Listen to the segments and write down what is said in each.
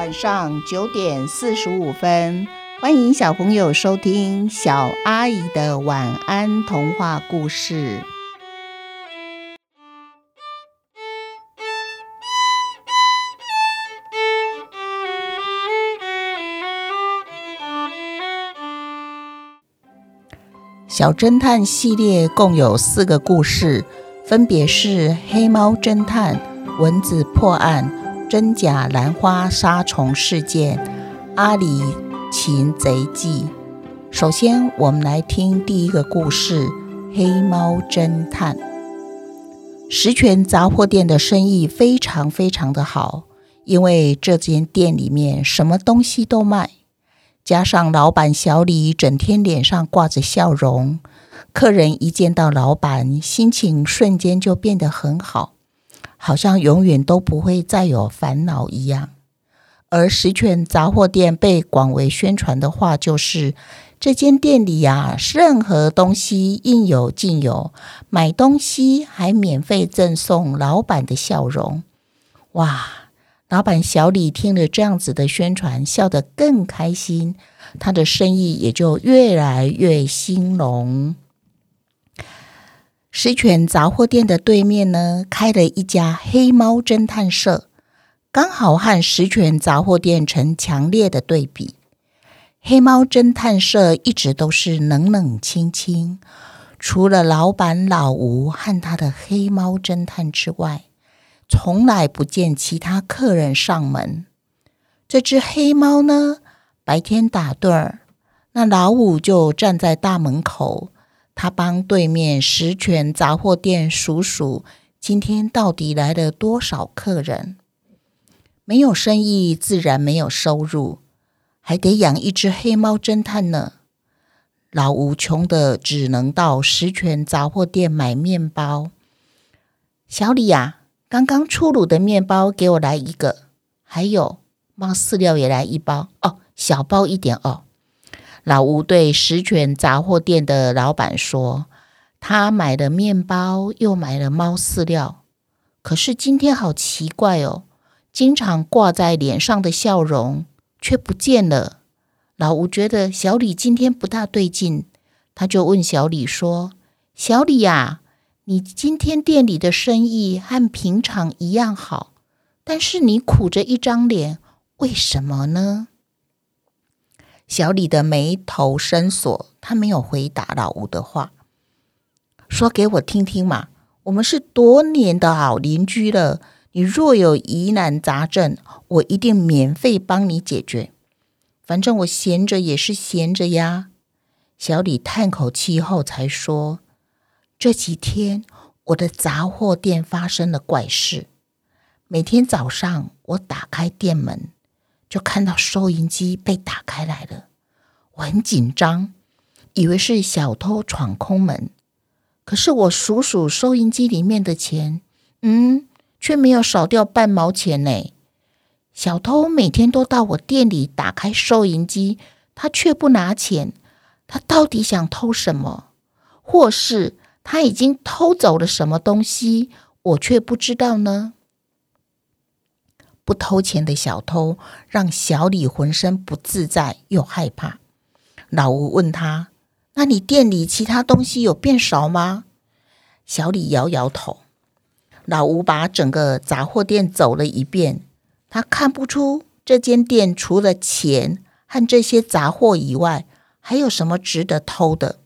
晚上九点四十五分，欢迎小朋友收听小阿姨的晚安童话故事。小侦探系列共有四个故事，分别是《黑猫侦探》《蚊子破案》。真假兰花杀虫事件，阿里擒贼记。首先，我们来听第一个故事《黑猫侦探》。十全杂货店的生意非常非常的好，因为这间店里面什么东西都卖，加上老板小李整天脸上挂着笑容，客人一见到老板，心情瞬间就变得很好。好像永远都不会再有烦恼一样。而十全杂货店被广为宣传的话，就是这间店里呀，任何东西应有尽有，买东西还免费赠送老板的笑容。哇！老板小李听了这样子的宣传，笑得更开心，他的生意也就越来越兴隆。十全杂货店的对面呢，开了一家黑猫侦探社，刚好和十全杂货店成强烈的对比。黑猫侦探社一直都是冷冷清清，除了老板老吴和他的黑猫侦探之外，从来不见其他客人上门。这只黑猫呢，白天打盹儿，那老五就站在大门口。他帮对面十全杂货店数数，今天到底来了多少客人？没有生意，自然没有收入，还得养一只黑猫侦探呢。老吴穷的只能到十全杂货店买面包。小李呀，刚刚出炉的面包给我来一个，还有猫饲料也来一包哦，小包一点哦。老吴对十全杂货店的老板说：“他买了面包，又买了猫饲料，可是今天好奇怪哦，经常挂在脸上的笑容却不见了。”老吴觉得小李今天不大对劲，他就问小李说：“小李呀，你今天店里的生意和平常一样好，但是你苦着一张脸，为什么呢？”小李的眉头深锁，他没有回答老吴的话，说：“给我听听嘛，我们是多年的好邻居了。你若有疑难杂症，我一定免费帮你解决。反正我闲着也是闲着呀。”小李叹口气后才说：“这几天我的杂货店发生了怪事，每天早上我打开店门。”就看到收银机被打开来了，我很紧张，以为是小偷闯空门。可是我数数收银机里面的钱，嗯，却没有少掉半毛钱呢。小偷每天都到我店里打开收银机，他却不拿钱，他到底想偷什么？或是他已经偷走了什么东西，我却不知道呢？不偷钱的小偷让小李浑身不自在又害怕。老吴问他：“那你店里其他东西有变少吗？”小李摇摇头。老吴把整个杂货店走了一遍，他看不出这间店除了钱和这些杂货以外，还有什么值得偷的。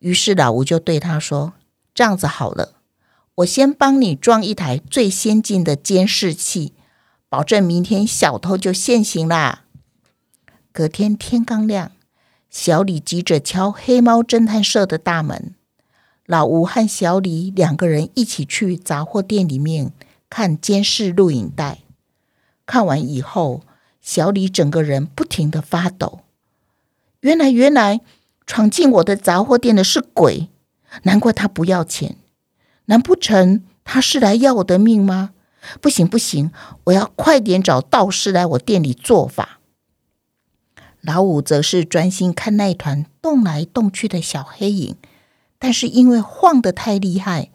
于是老吴就对他说：“这样子好了。”我先帮你装一台最先进的监视器，保证明天小偷就现形啦。隔天天刚亮，小李急着敲黑猫侦探社的大门。老吴和小李两个人一起去杂货店里面看监视录影带。看完以后，小李整个人不停的发抖。原来，原来闯进我的杂货店的是鬼，难怪他不要钱。难不成他是来要我的命吗？不行不行，我要快点找道士来我店里做法。老五则是专心看那一团动来动去的小黑影，但是因为晃得太厉害，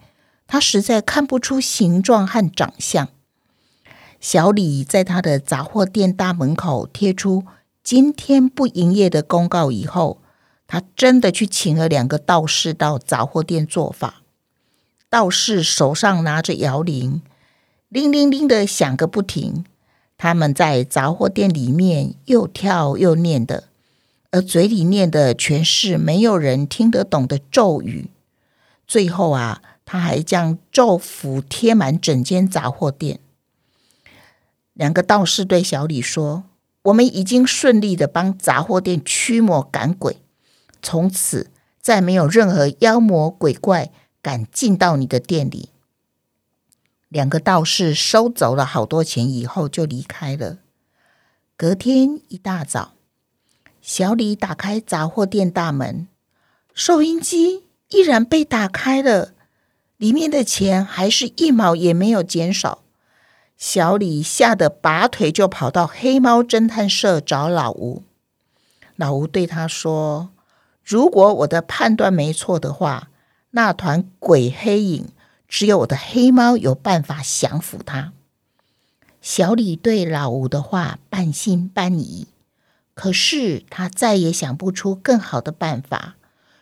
他实在看不出形状和长相。小李在他的杂货店大门口贴出今天不营业的公告以后，他真的去请了两个道士到杂货店做法。道士手上拿着摇铃，铃铃铃的响个不停。他们在杂货店里面又跳又念的，而嘴里念的全是没有人听得懂的咒语。最后啊，他还将咒符贴满整间杂货店。两个道士对小李说：“我们已经顺利的帮杂货店驱魔赶鬼，从此再没有任何妖魔鬼怪敢进到你的店里。”两个道士收走了好多钱以后，就离开了。隔天一大早，小李打开杂货店大门，收音机依然被打开了，里面的钱还是一毛也没有减少。小李吓得拔腿就跑到黑猫侦探社找老吴。老吴对他说：“如果我的判断没错的话，那团鬼黑影。”只有我的黑猫有办法降服它。小李对老吴的话半信半疑，可是他再也想不出更好的办法，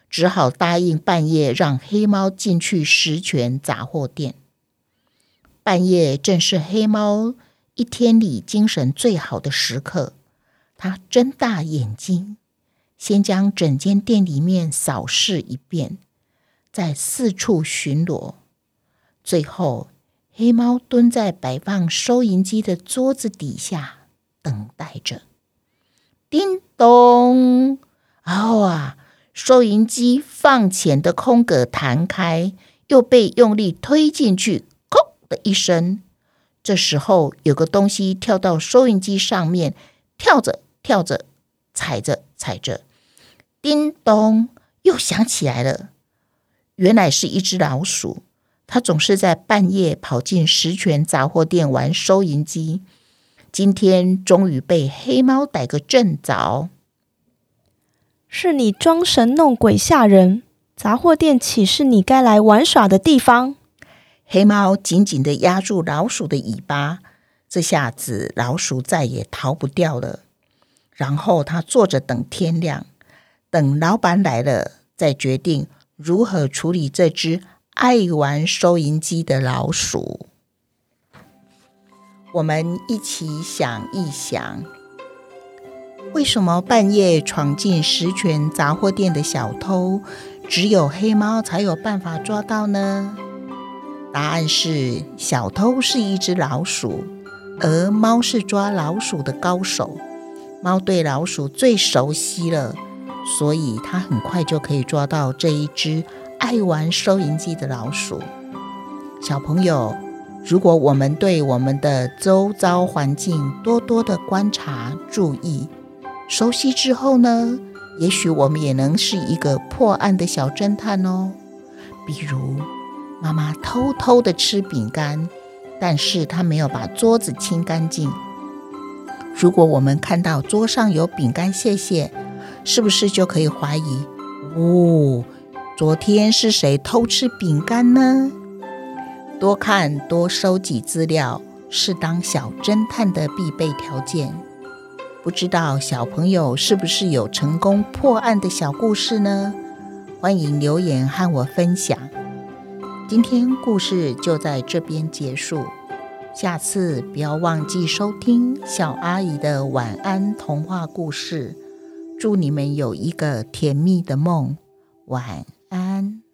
只好答应半夜让黑猫进去十全杂货店。半夜正是黑猫一天里精神最好的时刻，他睁大眼睛，先将整间店里面扫视一遍，在四处巡逻。最后，黑猫蹲在摆放收银机的桌子底下，等待着。叮咚！哦啊！收银机放钱的空格弹开，又被用力推进去，砰的一声。这时候，有个东西跳到收银机上面，跳着跳着，踩着踩着，叮咚！又响起来了。原来是一只老鼠。它总是在半夜跑进十全杂货店玩收银机，今天终于被黑猫逮个正着。是你装神弄鬼吓人，杂货店岂是你该来玩耍的地方？黑猫紧紧的压住老鼠的尾巴，这下子老鼠再也逃不掉了。然后他坐着等天亮，等老板来了，再决定如何处理这只。爱玩收银机的老鼠，我们一起想一想：为什么半夜闯进十全杂货店的小偷，只有黑猫才有办法抓到呢？答案是：小偷是一只老鼠，而猫是抓老鼠的高手。猫对老鼠最熟悉了，所以他很快就可以抓到这一只。爱玩收银机的老鼠，小朋友，如果我们对我们的周遭环境多多的观察、注意、熟悉之后呢，也许我们也能是一个破案的小侦探哦。比如，妈妈偷偷的吃饼干，但是她没有把桌子清干净。如果我们看到桌上有饼干屑屑，是不是就可以怀疑？哦。昨天是谁偷吃饼干呢？多看多收集资料是当小侦探的必备条件。不知道小朋友是不是有成功破案的小故事呢？欢迎留言和我分享。今天故事就在这边结束，下次不要忘记收听小阿姨的晚安童话故事。祝你们有一个甜蜜的梦晚安。